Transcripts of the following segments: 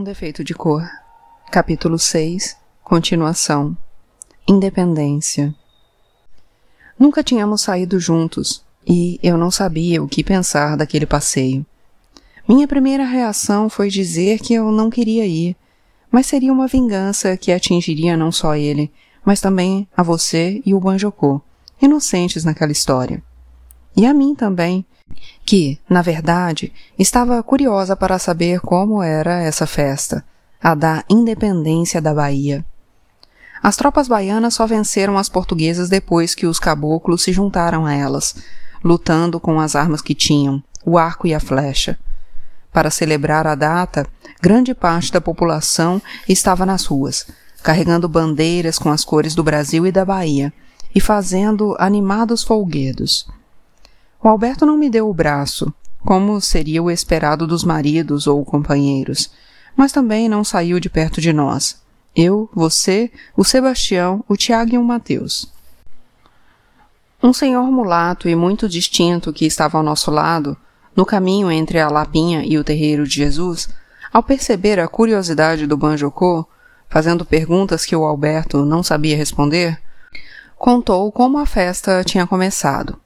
Um defeito de cor. Capítulo 6. Continuação. Independência. Nunca tínhamos saído juntos e eu não sabia o que pensar daquele passeio. Minha primeira reação foi dizer que eu não queria ir, mas seria uma vingança que atingiria não só ele, mas também a você e o Banjocô, inocentes naquela história. E a mim também, que, na verdade, estava curiosa para saber como era essa festa, a da independência da Bahia. As tropas baianas só venceram as portuguesas depois que os caboclos se juntaram a elas, lutando com as armas que tinham, o arco e a flecha. Para celebrar a data, grande parte da população estava nas ruas, carregando bandeiras com as cores do Brasil e da Bahia, e fazendo animados folguedos. O Alberto não me deu o braço, como seria o esperado dos maridos ou companheiros, mas também não saiu de perto de nós. Eu, você, o Sebastião, o Tiago e o Mateus. Um senhor mulato e muito distinto que estava ao nosso lado, no caminho entre a Lapinha e o terreiro de Jesus, ao perceber a curiosidade do Banjocô, fazendo perguntas que o Alberto não sabia responder, contou como a festa tinha começado.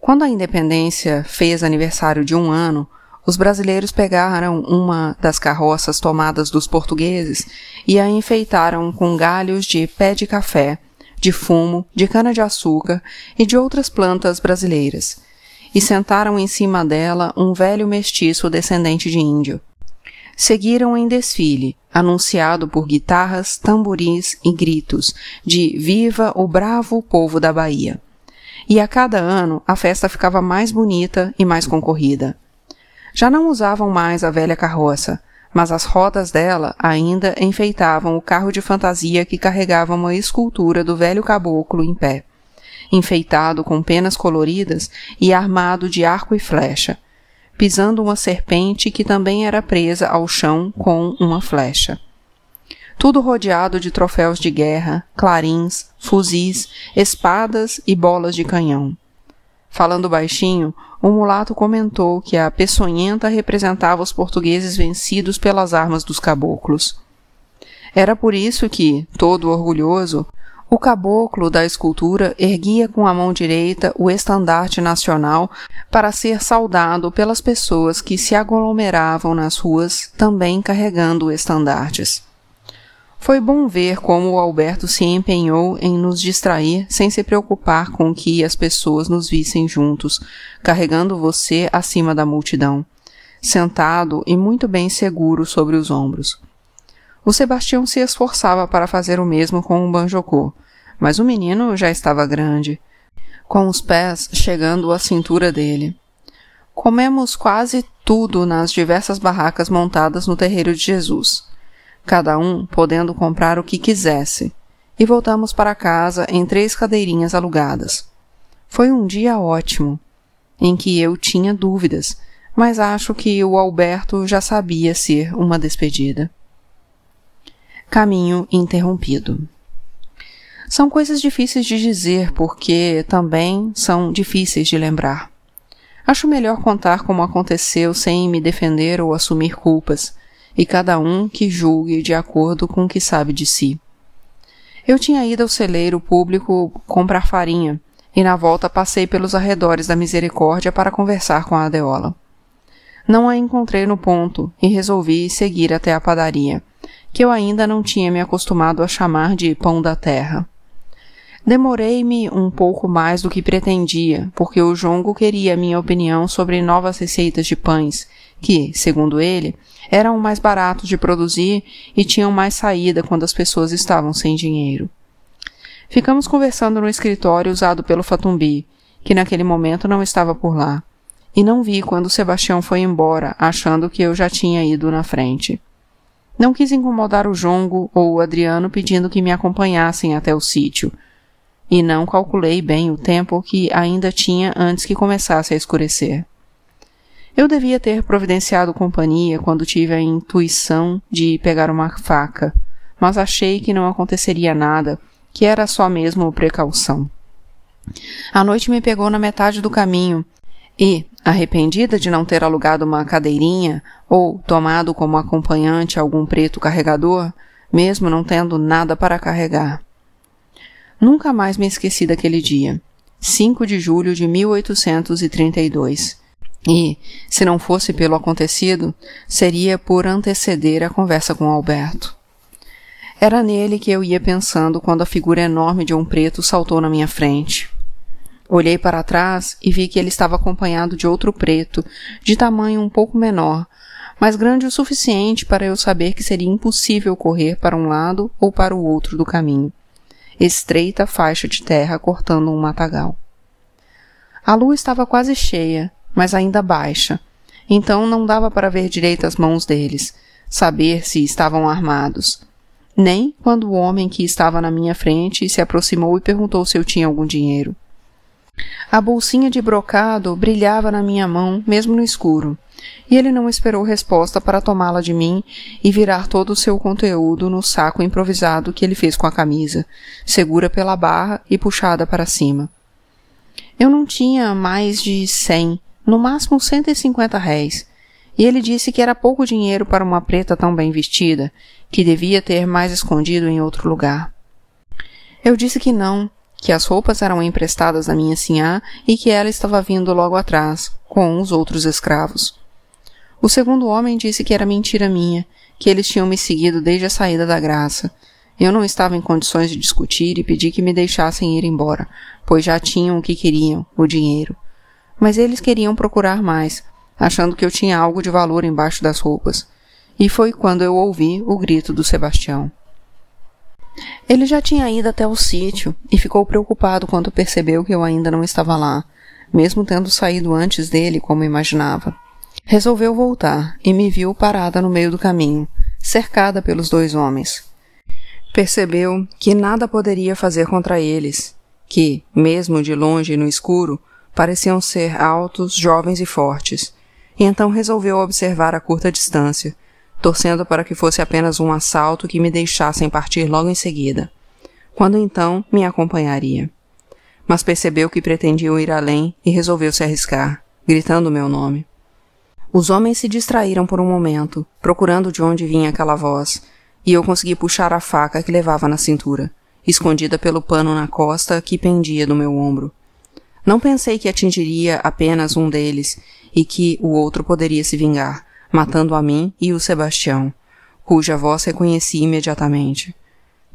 Quando a independência fez aniversário de um ano, os brasileiros pegaram uma das carroças tomadas dos portugueses e a enfeitaram com galhos de pé de café, de fumo, de cana-de-açúcar e de outras plantas brasileiras, e sentaram em cima dela um velho mestiço descendente de índio. Seguiram em desfile, anunciado por guitarras, tamboris e gritos de Viva o bravo povo da Bahia e a cada ano a festa ficava mais bonita e mais concorrida. Já não usavam mais a velha carroça, mas as rodas dela ainda enfeitavam o carro de fantasia que carregava uma escultura do velho caboclo em pé, enfeitado com penas coloridas e armado de arco e flecha, pisando uma serpente que também era presa ao chão com uma flecha tudo rodeado de troféus de guerra, clarins, fuzis, espadas e bolas de canhão. Falando baixinho, o mulato comentou que a peçonhenta representava os portugueses vencidos pelas armas dos caboclos. Era por isso que, todo orgulhoso, o caboclo da escultura erguia com a mão direita o estandarte nacional para ser saudado pelas pessoas que se aglomeravam nas ruas também carregando estandartes. Foi bom ver como o Alberto se empenhou em nos distrair sem se preocupar com que as pessoas nos vissem juntos, carregando você acima da multidão, sentado e muito bem seguro sobre os ombros. O Sebastião se esforçava para fazer o mesmo com o Banjocô, mas o menino já estava grande, com os pés chegando à cintura dele. Comemos quase tudo nas diversas barracas montadas no terreiro de Jesus cada um podendo comprar o que quisesse, e voltamos para casa em três cadeirinhas alugadas. Foi um dia ótimo, em que eu tinha dúvidas, mas acho que o Alberto já sabia ser uma despedida. Caminho interrompido. São coisas difíceis de dizer porque também são difíceis de lembrar. Acho melhor contar como aconteceu sem me defender ou assumir culpas, e cada um que julgue de acordo com o que sabe de si. Eu tinha ido ao celeiro público comprar farinha, e na volta passei pelos arredores da misericórdia para conversar com a Adeola. Não a encontrei no ponto e resolvi seguir até a padaria, que eu ainda não tinha me acostumado a chamar de pão da terra. Demorei-me um pouco mais do que pretendia, porque o jongo queria minha opinião sobre novas receitas de pães, que, segundo ele, eram mais baratos de produzir e tinham mais saída quando as pessoas estavam sem dinheiro. Ficamos conversando no escritório usado pelo Fatumbi, que naquele momento não estava por lá, e não vi quando Sebastião foi embora, achando que eu já tinha ido na frente. Não quis incomodar o Jongo ou o Adriano pedindo que me acompanhassem até o sítio, e não calculei bem o tempo que ainda tinha antes que começasse a escurecer. Eu devia ter providenciado companhia quando tive a intuição de pegar uma faca, mas achei que não aconteceria nada, que era só mesmo precaução. A noite me pegou na metade do caminho, E, arrependida de não ter alugado uma cadeirinha ou tomado como acompanhante algum preto carregador, mesmo não tendo nada para carregar. Nunca mais me esqueci daquele dia, 5 de julho de 1832. E, se não fosse pelo acontecido, seria por anteceder a conversa com Alberto. Era nele que eu ia pensando quando a figura enorme de um preto saltou na minha frente. Olhei para trás e vi que ele estava acompanhado de outro preto, de tamanho um pouco menor, mas grande o suficiente para eu saber que seria impossível correr para um lado ou para o outro do caminho. Estreita faixa de terra cortando um matagal. A lua estava quase cheia, mas ainda baixa, então não dava para ver direito as mãos deles, saber se estavam armados. Nem quando o homem que estava na minha frente se aproximou e perguntou se eu tinha algum dinheiro. A bolsinha de brocado brilhava na minha mão, mesmo no escuro, e ele não esperou resposta para tomá-la de mim e virar todo o seu conteúdo no saco improvisado que ele fez com a camisa, segura pela barra e puxada para cima. Eu não tinha mais de cem, no máximo cento e cinquenta réis, e ele disse que era pouco dinheiro para uma preta tão bem vestida, que devia ter mais escondido em outro lugar. Eu disse que não, que as roupas eram emprestadas à minha sinhá e que ela estava vindo logo atrás, com os outros escravos. O segundo homem disse que era mentira minha, que eles tinham me seguido desde a saída da graça. Eu não estava em condições de discutir e pedi que me deixassem ir embora, pois já tinham o que queriam, o dinheiro. Mas eles queriam procurar mais, achando que eu tinha algo de valor embaixo das roupas. E foi quando eu ouvi o grito do Sebastião. Ele já tinha ido até o sítio e ficou preocupado quando percebeu que eu ainda não estava lá, mesmo tendo saído antes dele, como imaginava. Resolveu voltar e me viu parada no meio do caminho, cercada pelos dois homens. Percebeu que nada poderia fazer contra eles, que, mesmo de longe e no escuro, pareciam ser altos, jovens e fortes, e então resolveu observar a curta distância, torcendo para que fosse apenas um assalto que me deixassem partir logo em seguida, quando então me acompanharia. Mas percebeu que pretendiam ir além e resolveu se arriscar, gritando meu nome. Os homens se distraíram por um momento, procurando de onde vinha aquela voz, e eu consegui puxar a faca que levava na cintura, escondida pelo pano na costa que pendia do meu ombro. Não pensei que atingiria apenas um deles e que o outro poderia se vingar, matando a mim e o Sebastião, cuja voz reconheci imediatamente.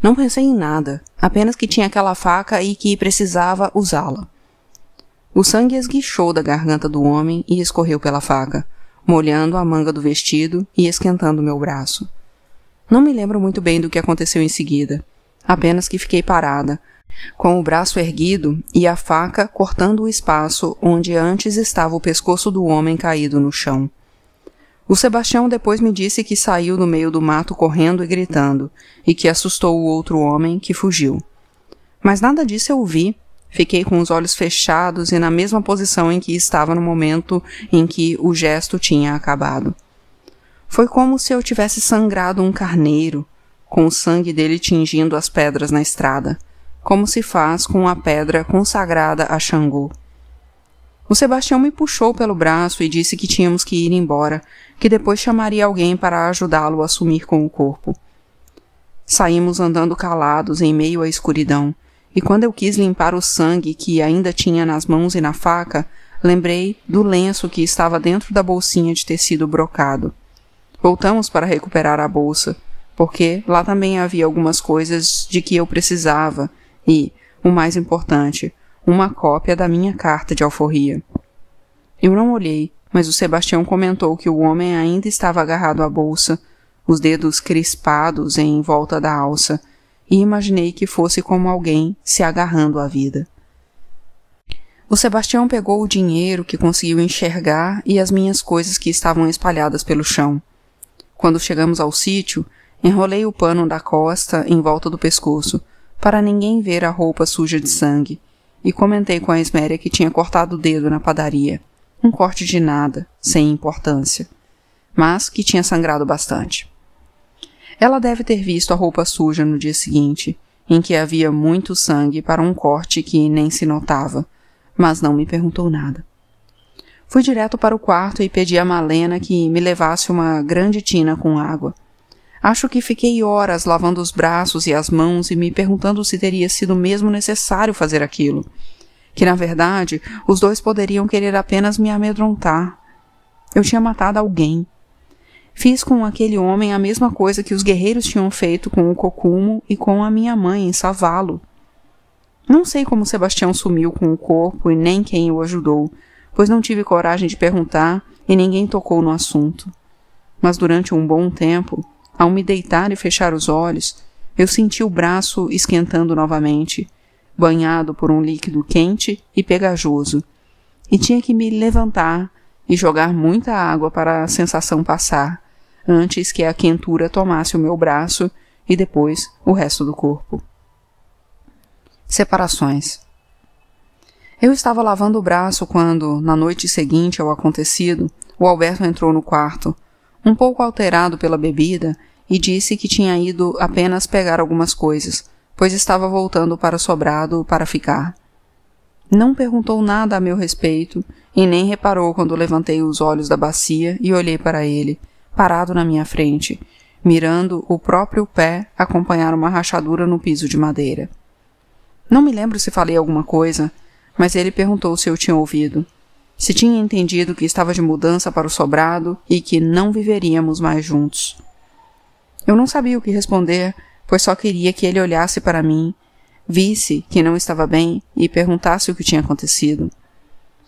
Não pensei em nada, apenas que tinha aquela faca e que precisava usá-la. O sangue esguichou da garganta do homem e escorreu pela faca, molhando a manga do vestido e esquentando meu braço. Não me lembro muito bem do que aconteceu em seguida, apenas que fiquei parada, com o braço erguido e a faca cortando o espaço onde antes estava o pescoço do homem caído no chão. O Sebastião depois me disse que saiu no meio do mato correndo e gritando, e que assustou o outro homem, que fugiu. Mas nada disso eu vi. Fiquei com os olhos fechados e na mesma posição em que estava no momento em que o gesto tinha acabado. Foi como se eu tivesse sangrado um carneiro, com o sangue dele tingindo as pedras na estrada, como se faz com a pedra consagrada a Xangô. O Sebastião me puxou pelo braço e disse que tínhamos que ir embora, que depois chamaria alguém para ajudá-lo a sumir com o corpo. Saímos andando calados em meio à escuridão, e quando eu quis limpar o sangue que ainda tinha nas mãos e na faca, lembrei do lenço que estava dentro da bolsinha de tecido brocado. Voltamos para recuperar a bolsa, porque lá também havia algumas coisas de que eu precisava e, o mais importante, uma cópia da minha carta de alforria. Eu não olhei, mas o Sebastião comentou que o homem ainda estava agarrado à bolsa, os dedos crispados em volta da alça, e imaginei que fosse como alguém se agarrando à vida. O Sebastião pegou o dinheiro que conseguiu enxergar e as minhas coisas que estavam espalhadas pelo chão. Quando chegamos ao sítio, enrolei o pano da costa em volta do pescoço, para ninguém ver a roupa suja de sangue, e comentei com a Esméria que tinha cortado o dedo na padaria. Um corte de nada, sem importância, mas que tinha sangrado bastante. Ela deve ter visto a roupa suja no dia seguinte, em que havia muito sangue para um corte que nem se notava, mas não me perguntou nada. Fui direto para o quarto e pedi a Malena que me levasse uma grande tina com água. Acho que fiquei horas lavando os braços e as mãos e me perguntando se teria sido mesmo necessário fazer aquilo. Que, na verdade, os dois poderiam querer apenas me amedrontar. Eu tinha matado alguém. Fiz com aquele homem a mesma coisa que os guerreiros tinham feito com o Cocumo e com a minha mãe em Savalo. Não sei como Sebastião sumiu com o corpo e nem quem o ajudou, pois não tive coragem de perguntar e ninguém tocou no assunto. Mas durante um bom tempo, ao me deitar e fechar os olhos, eu senti o braço esquentando novamente, banhado por um líquido quente e pegajoso, e tinha que me levantar e jogar muita água para a sensação passar, antes que a quentura tomasse o meu braço e depois o resto do corpo. Separações. Eu estava lavando o braço quando, na noite seguinte ao acontecido, o Alberto entrou no quarto, um pouco alterado pela bebida, e disse que tinha ido apenas pegar algumas coisas, pois estava voltando para o sobrado para ficar. Não perguntou nada a meu respeito e nem reparou quando levantei os olhos da bacia e olhei para ele, parado na minha frente, mirando o próprio pé acompanhar uma rachadura no piso de madeira. Não me lembro se falei alguma coisa, mas ele perguntou se eu tinha ouvido, se tinha entendido que estava de mudança para o sobrado e que não viveríamos mais juntos. Eu não sabia o que responder, pois só queria que ele olhasse para mim, visse que não estava bem e perguntasse o que tinha acontecido.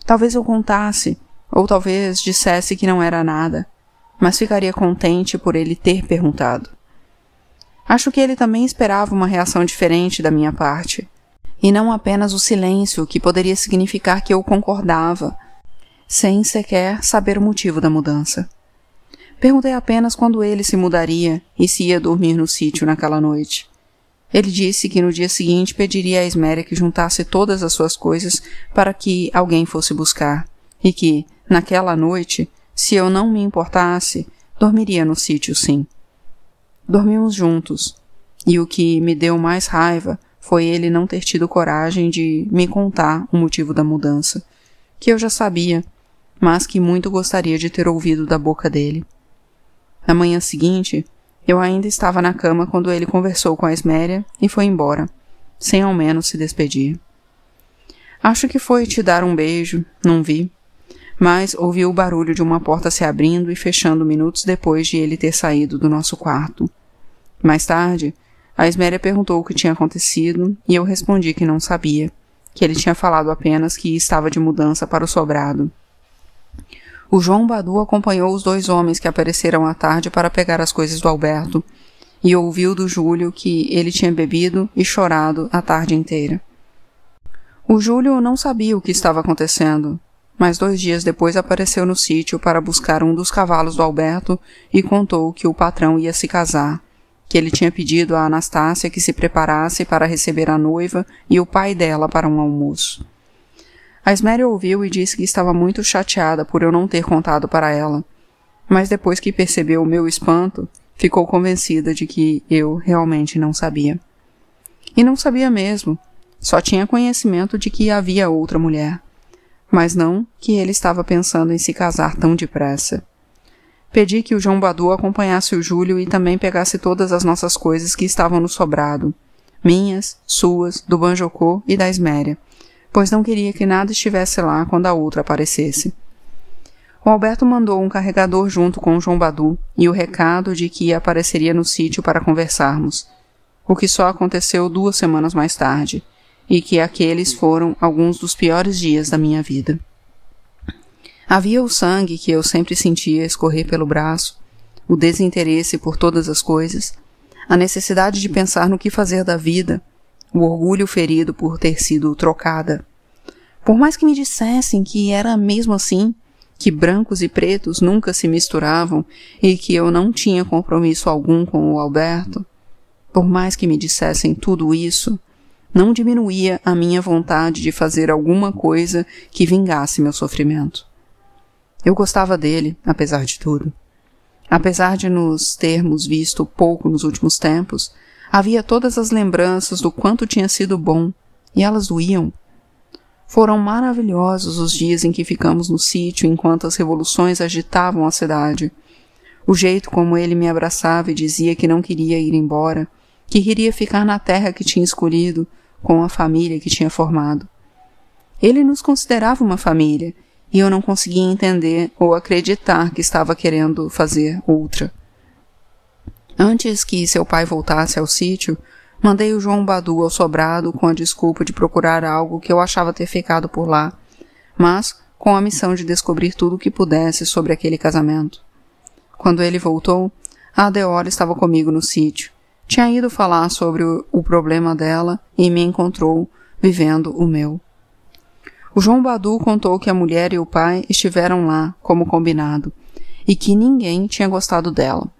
Talvez eu contasse, ou talvez dissesse que não era nada, mas ficaria contente por ele ter perguntado. Acho que ele também esperava uma reação diferente da minha parte, e não apenas o silêncio que poderia significar que eu concordava, sem sequer saber o motivo da mudança. Perguntei apenas quando ele se mudaria e se ia dormir no sítio naquela noite. Ele disse que no dia seguinte pediria a Esméria que juntasse todas as suas coisas para que alguém fosse buscar, e que, naquela noite, se eu não me importasse, dormiria no sítio sim. Dormimos juntos, e o que me deu mais raiva foi ele não ter tido coragem de me contar o motivo da mudança, que eu já sabia, mas que muito gostaria de ter ouvido da boca dele. Na manhã seguinte, eu ainda estava na cama quando ele conversou com a Esméria e foi embora, sem ao menos se despedir. Acho que foi te dar um beijo, não vi, mas ouvi o barulho de uma porta se abrindo e fechando minutos depois de ele ter saído do nosso quarto. Mais tarde, a Esméria perguntou o que tinha acontecido e eu respondi que não sabia, que ele tinha falado apenas que estava de mudança para o sobrado. O João Badu acompanhou os dois homens que apareceram à tarde para pegar as coisas do Alberto e ouviu do Júlio que ele tinha bebido e chorado a tarde inteira. O Júlio não sabia o que estava acontecendo, mas dois dias depois apareceu no sítio para buscar um dos cavalos do Alberto e contou que o patrão ia se casar, que ele tinha pedido a Anastácia que se preparasse para receber a noiva e o pai dela para um almoço. A Esméria ouviu e disse que estava muito chateada por eu não ter contado para ela, mas depois que percebeu o meu espanto, ficou convencida de que eu realmente não sabia. E não sabia mesmo, só tinha conhecimento de que havia outra mulher. Mas não que ele estava pensando em se casar tão depressa. Pedi que o João Badu acompanhasse o Júlio e também pegasse todas as nossas coisas que estavam no sobrado, minhas, suas, do Banjocô e da Esméria, pois não queria que nada estivesse lá quando a outra aparecesse. O Alberto mandou um carregador junto com o João Badu e o recado de que apareceria no sítio para conversarmos, o que só aconteceu duas semanas mais tarde e que aqueles foram alguns dos piores dias da minha vida. Havia o sangue que eu sempre sentia escorrer pelo braço, o desinteresse por todas as coisas, a necessidade de pensar no que fazer da vida, o orgulho ferido por ter sido trocada. Por mais que me dissessem que era mesmo assim, que brancos e pretos nunca se misturavam e que eu não tinha compromisso algum com o Alberto, por mais que me dissessem tudo isso, não diminuía a minha vontade de fazer alguma coisa que vingasse meu sofrimento. Eu gostava dele, apesar de tudo. Apesar de nos termos visto pouco nos últimos tempos, havia todas as lembranças do quanto tinha sido bom, e elas doíam. Foram maravilhosos os dias em que ficamos no sítio enquanto as revoluções agitavam a cidade. O jeito como ele me abraçava e dizia que não queria ir embora, que queria ficar na terra que tinha escolhido, com a família que tinha formado. Ele nos considerava uma família, e eu não conseguia entender ou acreditar que estava querendo fazer outra. Antes que seu pai voltasse ao sítio, mandei o João Badu ao sobrado com a desculpa de procurar algo que eu achava ter ficado por lá, mas com a missão de descobrir tudo o que pudesse sobre aquele casamento. Quando ele voltou, a Adeora estava comigo no sítio. Tinha ido falar sobre o, problema dela e me encontrou vivendo o meu. O João Badu contou que a mulher e o pai estiveram lá, como combinado, e que ninguém tinha gostado dela.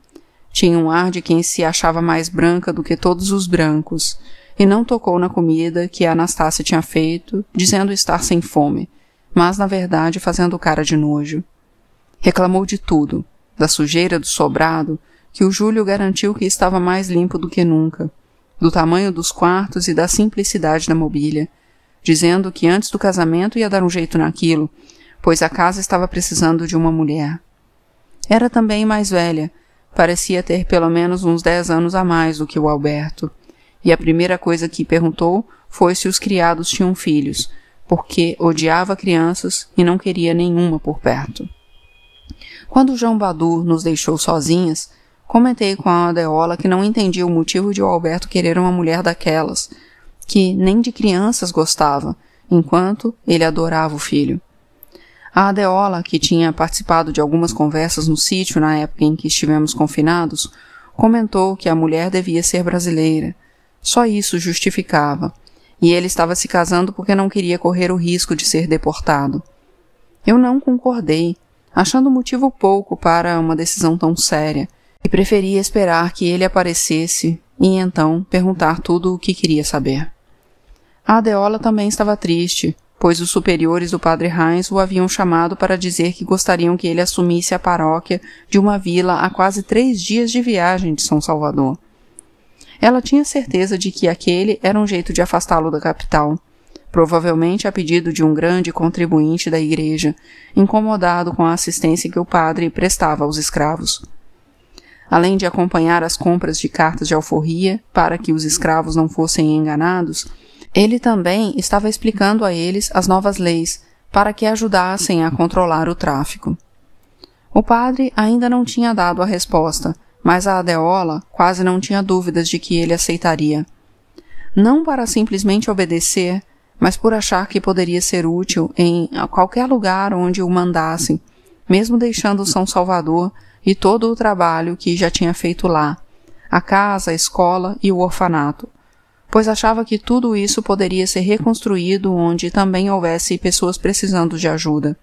Tinha um ar de quem se achava mais branca do que todos os brancos, e não tocou na comida que a Anastácia tinha feito, dizendo estar sem fome, mas na verdade fazendo cara de nojo. Reclamou de tudo, da sujeira do sobrado, que o Júlio garantiu que estava mais limpo do que nunca, do tamanho dos quartos e da simplicidade da mobília, dizendo que antes do casamento ia dar um jeito naquilo, pois a casa estava precisando de uma mulher. Era também mais velha, parecia ter pelo menos uns dez anos a mais do que o Alberto, e a primeira coisa que perguntou foi se os criados tinham filhos, porque odiava crianças e não queria nenhuma por perto. Quando João Badu nos deixou sozinhas, comentei com a Adeola que não entendia o motivo de o Alberto querer uma mulher daquelas, que nem de crianças gostava, enquanto ele adorava o filho. A Adeola, que tinha participado de algumas conversas no sítio na época em que estivemos confinados, comentou que a mulher devia ser brasileira. Só isso justificava, e ele estava se casando porque não queria correr o risco de ser deportado. Eu não concordei, achando motivo pouco para uma decisão tão séria, e preferia esperar que ele aparecesse e então perguntar tudo o que queria saber. A Adeola também estava triste, pois os superiores do padre Heinz o haviam chamado para dizer que gostariam que ele assumisse a paróquia de uma vila a quase três dias de viagem de São Salvador. Ela tinha certeza de que aquele era um jeito de afastá-lo da capital, provavelmente a pedido de um grande contribuinte da igreja, incomodado com a assistência que o padre prestava aos escravos. Além de acompanhar as compras de cartas de alforria para que os escravos não fossem enganados, ele também estava explicando a eles as novas leis para que ajudassem a controlar o tráfico. O padre ainda não tinha dado a resposta, mas a Adeola quase não tinha dúvidas de que ele aceitaria. Não para simplesmente obedecer, mas por achar que poderia ser útil em qualquer lugar onde o mandassem, mesmo deixando São Salvador e todo o trabalho que já tinha feito lá, a casa, a escola e o orfanato, pois achava que tudo isso poderia ser reconstruído onde também houvesse pessoas precisando de ajuda.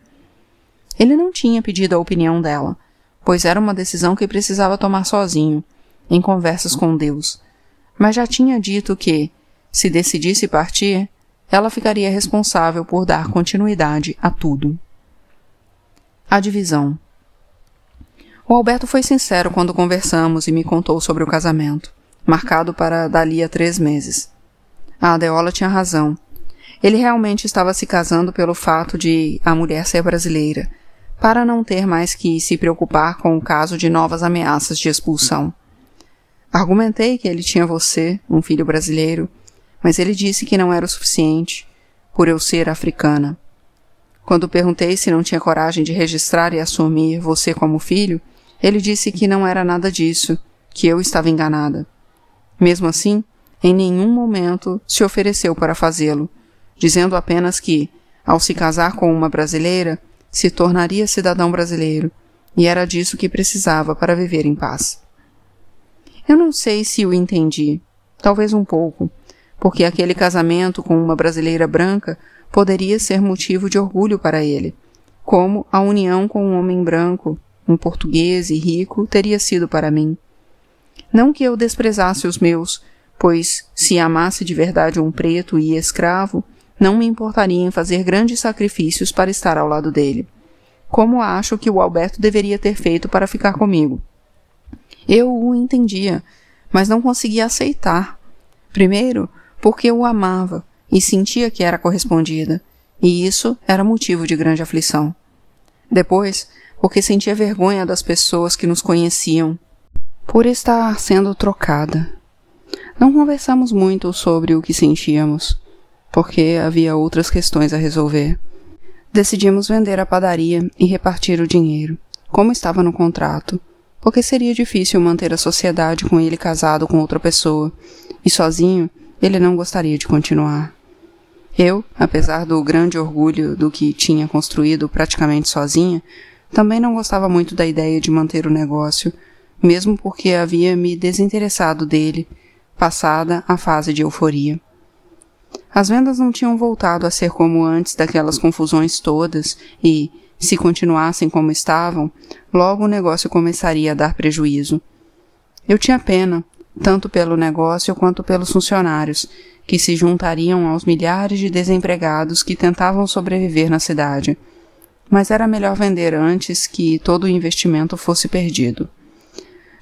Ele não tinha pedido a opinião dela, pois era uma decisão que precisava tomar sozinho, em conversas com Deus, mas já tinha dito que, se decidisse partir, ela ficaria responsável por dar continuidade a tudo. A divisão. O Alberto foi sincero quando conversamos e me contou sobre o casamento marcado para dali a três meses. A Adeola tinha razão. Ele realmente estava se casando pelo fato de a mulher ser brasileira, para não ter mais que se preocupar com o caso de novas ameaças de expulsão. Argumentei que ele tinha você, um filho brasileiro, mas ele disse que não era o suficiente, por eu ser africana. Quando perguntei se não tinha coragem de registrar e assumir você como filho, ele disse que não era nada disso, que eu estava enganada. Mesmo assim, em nenhum momento se ofereceu para fazê-lo, dizendo apenas que, ao se casar com uma brasileira, se tornaria cidadão brasileiro, e era disso que precisava para viver em paz. Eu não sei se o entendi, talvez um pouco, porque aquele casamento com uma brasileira branca poderia ser motivo de orgulho para ele, como a união com um homem branco, um português e rico, teria sido para mim. Não que eu desprezasse os meus, pois se amasse de verdade um preto e escravo, não me importaria em fazer grandes sacrifícios para estar ao lado dele. Como acho que o Alberto deveria ter feito para ficar comigo. Eu o entendia, mas não conseguia aceitar. Primeiro, porque eu o amava e sentia que era correspondida, e isso era motivo de grande aflição. Depois, porque sentia vergonha das pessoas que nos conheciam por estar sendo trocada. Não conversamos muito sobre o que sentíamos, porque havia outras questões a resolver. Decidimos vender a padaria e repartir o dinheiro, como estava no contrato, porque seria difícil manter a sociedade com ele casado com outra pessoa, e sozinho ele não gostaria de continuar. Eu, apesar do grande orgulho do que tinha construído praticamente sozinha, também não gostava muito da ideia de manter o negócio, mesmo porque havia me desinteressado dele, passada a fase de euforia. As vendas não tinham voltado a ser como antes daquelas confusões todas e, se continuassem como estavam, logo o negócio começaria a dar prejuízo. Eu tinha pena, tanto pelo negócio quanto pelos funcionários, que se juntariam aos milhares de desempregados que tentavam sobreviver na cidade. Mas era melhor vender antes que todo o investimento fosse perdido.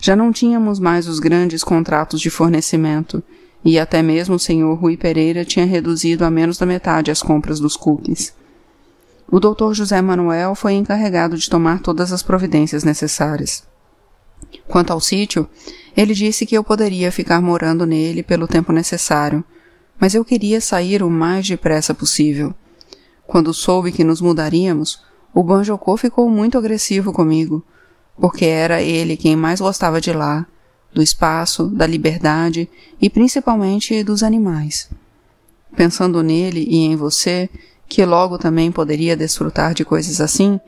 Já não tínhamos mais os grandes contratos de fornecimento, e até mesmo o senhor Rui Pereira tinha reduzido a menos da metade as compras dos cookies. O doutor José Manuel foi encarregado de tomar todas as providências necessárias. Quanto ao sítio, ele disse que eu poderia ficar morando nele pelo tempo necessário, mas eu queria sair o mais depressa possível. Quando soube que nos mudaríamos, o Banjocô ficou muito agressivo comigo, porque era ele quem mais gostava de lá, do espaço, da liberdade e principalmente dos animais. Pensando nele e em você, que logo também poderia desfrutar de coisas assim,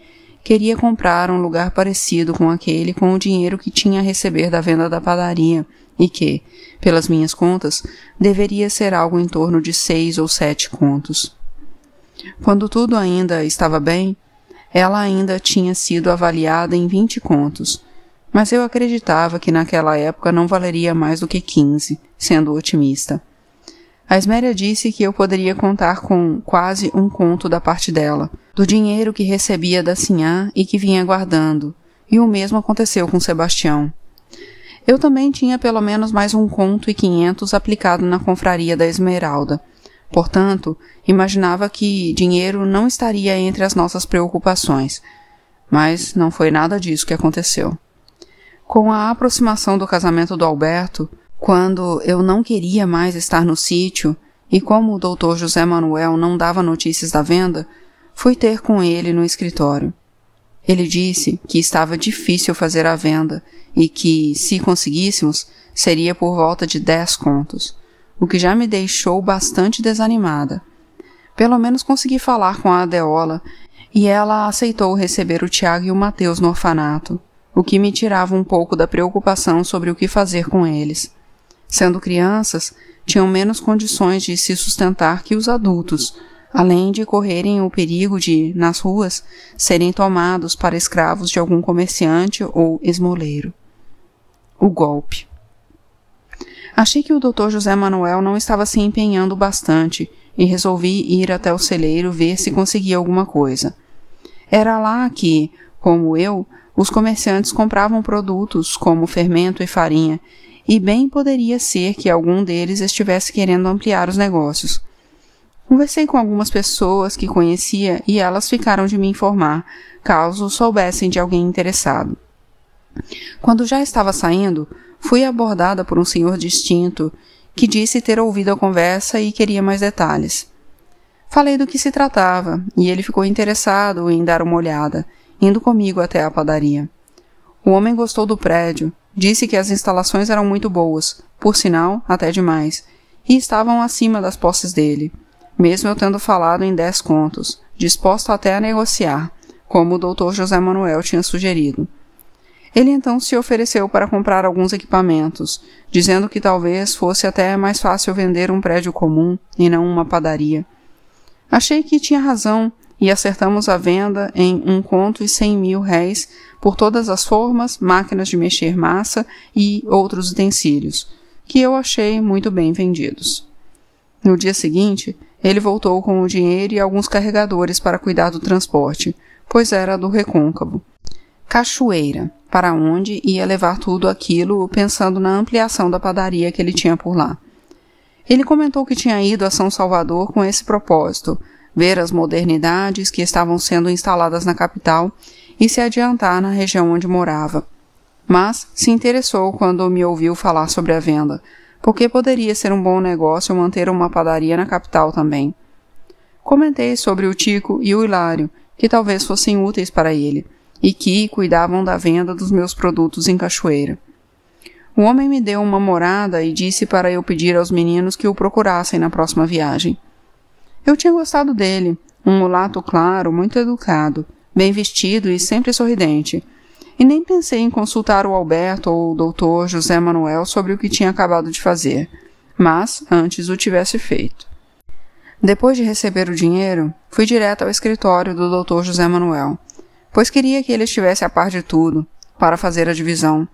queria comprar um lugar parecido com aquele com o dinheiro que tinha a receber da venda da padaria e que, pelas minhas contas, deveria ser algo em torno de seis ou sete contos. Quando tudo ainda estava bem, ela ainda tinha sido avaliada em vinte contos, mas eu acreditava que naquela época não valeria mais do que quinze, sendo otimista. A Esméria disse que eu poderia contar com quase um conto da parte dela, do dinheiro que recebia da Sinhá e que vinha guardando, e o mesmo aconteceu com Sebastião. Eu também tinha pelo menos mais um conto e quinhentos aplicado na confraria da Esmeralda, Portanto, imaginava que dinheiro não estaria entre as nossas preocupações, mas não foi nada disso que aconteceu. Com a aproximação do casamento do Alberto, quando eu não queria mais estar no sítio e como o doutor José Manuel não dava notícias da venda, fui ter com ele no escritório. Ele disse que estava difícil fazer a venda e que, se conseguíssemos, seria por volta de dez contos o que já me deixou bastante desanimada. Pelo menos consegui falar com a Adeola e ela aceitou receber o Tiago e o Mateus no orfanato, o que me tirava um pouco da preocupação sobre o que fazer com eles. Sendo crianças, tinham menos condições de se sustentar que os adultos, além de correrem o perigo de, nas ruas, serem tomados para escravos de algum comerciante ou esmoleiro. O golpe. Achei que o Dr. José Manuel não estava se empenhando bastante e resolvi ir até o celeiro ver se conseguia alguma coisa. Era lá que, como eu, os comerciantes compravam produtos como fermento e farinha, e bem poderia ser que algum deles estivesse querendo ampliar os negócios. Conversei com algumas pessoas que conhecia e elas ficaram de me informar, caso soubessem de alguém interessado. Quando já estava saindo, fui abordada por um senhor distinto que disse ter ouvido a conversa e queria mais detalhes. Falei do que se tratava e ele ficou interessado em dar uma olhada, indo comigo até a padaria. O homem gostou do prédio, disse que as instalações eram muito boas, por sinal, até demais, e estavam acima das posses dele, mesmo eu tendo falado em dez contos, disposto até a negociar, como o doutor José Manuel tinha sugerido. Ele então se ofereceu para comprar alguns equipamentos, dizendo que talvez fosse até mais fácil vender um prédio comum e não uma padaria. Achei que tinha razão e acertamos a venda em um conto e cem mil réis por todas as formas, máquinas de mexer massa e outros utensílios, que eu achei muito bem vendidos. No dia seguinte, ele voltou com o dinheiro e alguns carregadores para cuidar do transporte, pois era do recôncavo. Cachoeira, para onde ia levar tudo aquilo pensando na ampliação da padaria que ele tinha por lá. Ele comentou que tinha ido a São Salvador com esse propósito, ver as modernidades que estavam sendo instaladas na capital e se adiantar na região onde morava. Mas se interessou quando me ouviu falar sobre a venda, porque poderia ser um bom negócio manter uma padaria na capital também. Comentei sobre o Tico e o Hilário, que talvez fossem úteis para ele, e que cuidavam da venda dos meus produtos em Cachoeira. O homem me deu uma morada e disse para eu pedir aos meninos que o procurassem na próxima viagem. Eu tinha gostado dele, um mulato claro, muito educado, bem vestido e sempre sorridente, e nem pensei em consultar o Alberto ou o doutor José Manuel sobre o que tinha acabado de fazer, mas antes o tivesse feito. Depois de receber o dinheiro, fui direto ao escritório do doutor José Manuel, pois queria que ele estivesse a par de tudo, para fazer a divisão.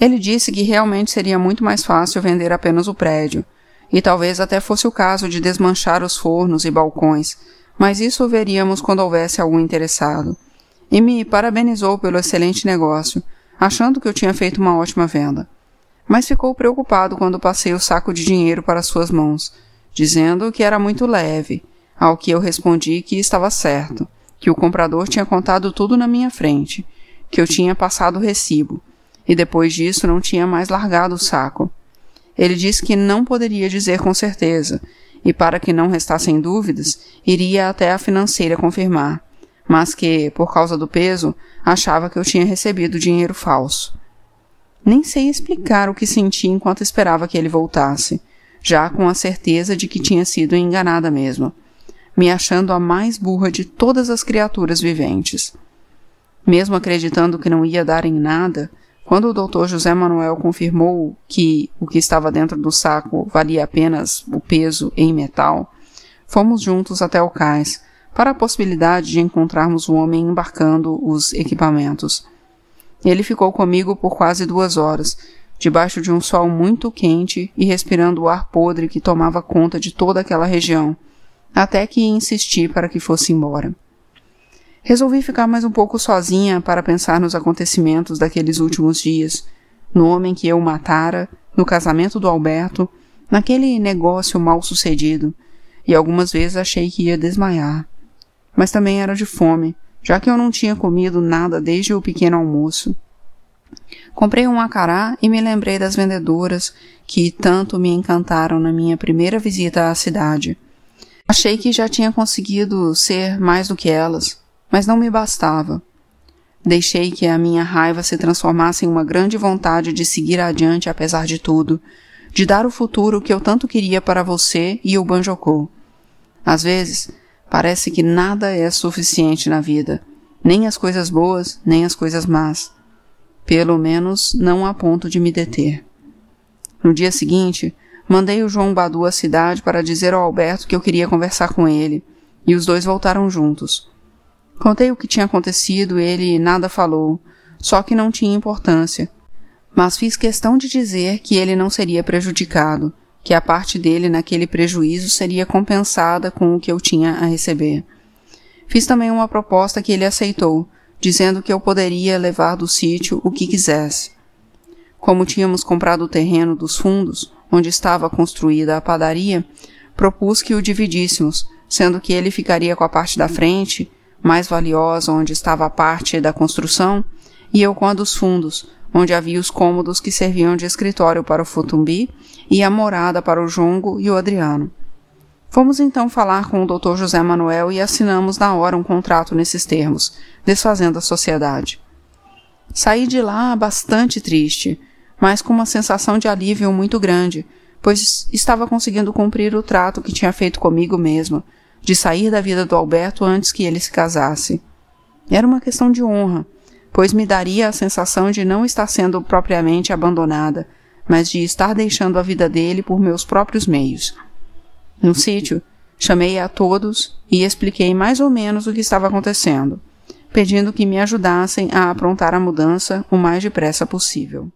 Ele disse que realmente seria muito mais fácil vender apenas o prédio, e talvez até fosse o caso de desmanchar os fornos e balcões, mas isso veríamos quando houvesse algum interessado. E me parabenizou pelo excelente negócio, achando que eu tinha feito uma ótima venda. Mas ficou preocupado quando passei o saco de dinheiro para suas mãos, dizendo que era muito leve, ao que eu respondi que estava certo, que o comprador tinha contado tudo na minha frente, que eu tinha passado o recibo, e depois disso não tinha mais largado o saco. Ele disse que não poderia dizer com certeza, e para que não restassem dúvidas, iria até a financeira confirmar, mas que, por causa do peso, achava que eu tinha recebido dinheiro falso. Nem sei explicar o que senti enquanto esperava que ele voltasse, já com a certeza de que tinha sido enganada mesmo, me achando a mais burra de todas as criaturas viventes. Mesmo acreditando que não ia dar em nada, quando o doutor José Manuel confirmou que o que estava dentro do saco valia apenas o peso em metal, fomos juntos até o cais, para a possibilidade de encontrarmos o homem embarcando os equipamentos. Ele ficou comigo por quase duas horas, debaixo de um sol muito quente e respirando o ar podre que tomava conta de toda aquela região, até que insisti para que fosse embora. Resolvi ficar mais um pouco sozinha para pensar nos acontecimentos daqueles últimos dias, no homem que eu matara, no casamento do Alberto, naquele negócio mal sucedido, e algumas vezes achei que ia desmaiar. Mas também era de fome, já que eu não tinha comido nada desde o pequeno almoço. Comprei um acará e me lembrei das vendedoras que tanto me encantaram na minha primeira visita à cidade. Achei que já tinha conseguido ser mais do que elas, mas não me bastava. Deixei que a minha raiva se transformasse em uma grande vontade de seguir adiante apesar de tudo, de dar o futuro que eu tanto queria para você e o Banjocô. Às vezes, parece que nada é suficiente na vida, nem as coisas boas, nem as coisas más. Pelo menos não a ponto de me deter. No dia seguinte, mandei o João Badu à cidade para dizer ao Alberto que eu queria conversar com ele, e os dois voltaram juntos. Contei o que tinha acontecido ele nada falou, só que não tinha importância. Mas fiz questão de dizer que ele não seria prejudicado, que a parte dele naquele prejuízo seria compensada com o que eu tinha a receber. Fiz também uma proposta que ele aceitou, dizendo que eu poderia levar do sítio o que quisesse. Como tínhamos comprado o terreno dos fundos, onde estava construída a padaria, propus que o dividíssemos, sendo que ele ficaria com a parte da frente, mais valiosa onde estava a parte da construção, e eu com a dos fundos, onde havia os cômodos que serviam de escritório para o Futumbi e a morada para o Jongo e o Adriano. Fomos então falar com o Dr. José Manuel e assinamos na hora um contrato nesses termos, desfazendo a sociedade. Saí de lá bastante triste, mas com uma sensação de alívio muito grande, pois estava conseguindo cumprir o trato que tinha feito comigo mesmo, de sair da vida do Alberto antes que ele se casasse. Era uma questão de honra, pois me daria a sensação de não estar sendo propriamente abandonada, mas de estar deixando a vida dele por meus próprios meios. No sítio, chamei a todos e expliquei mais ou menos o que estava acontecendo, pedindo que me ajudassem a aprontar a mudança o mais depressa possível.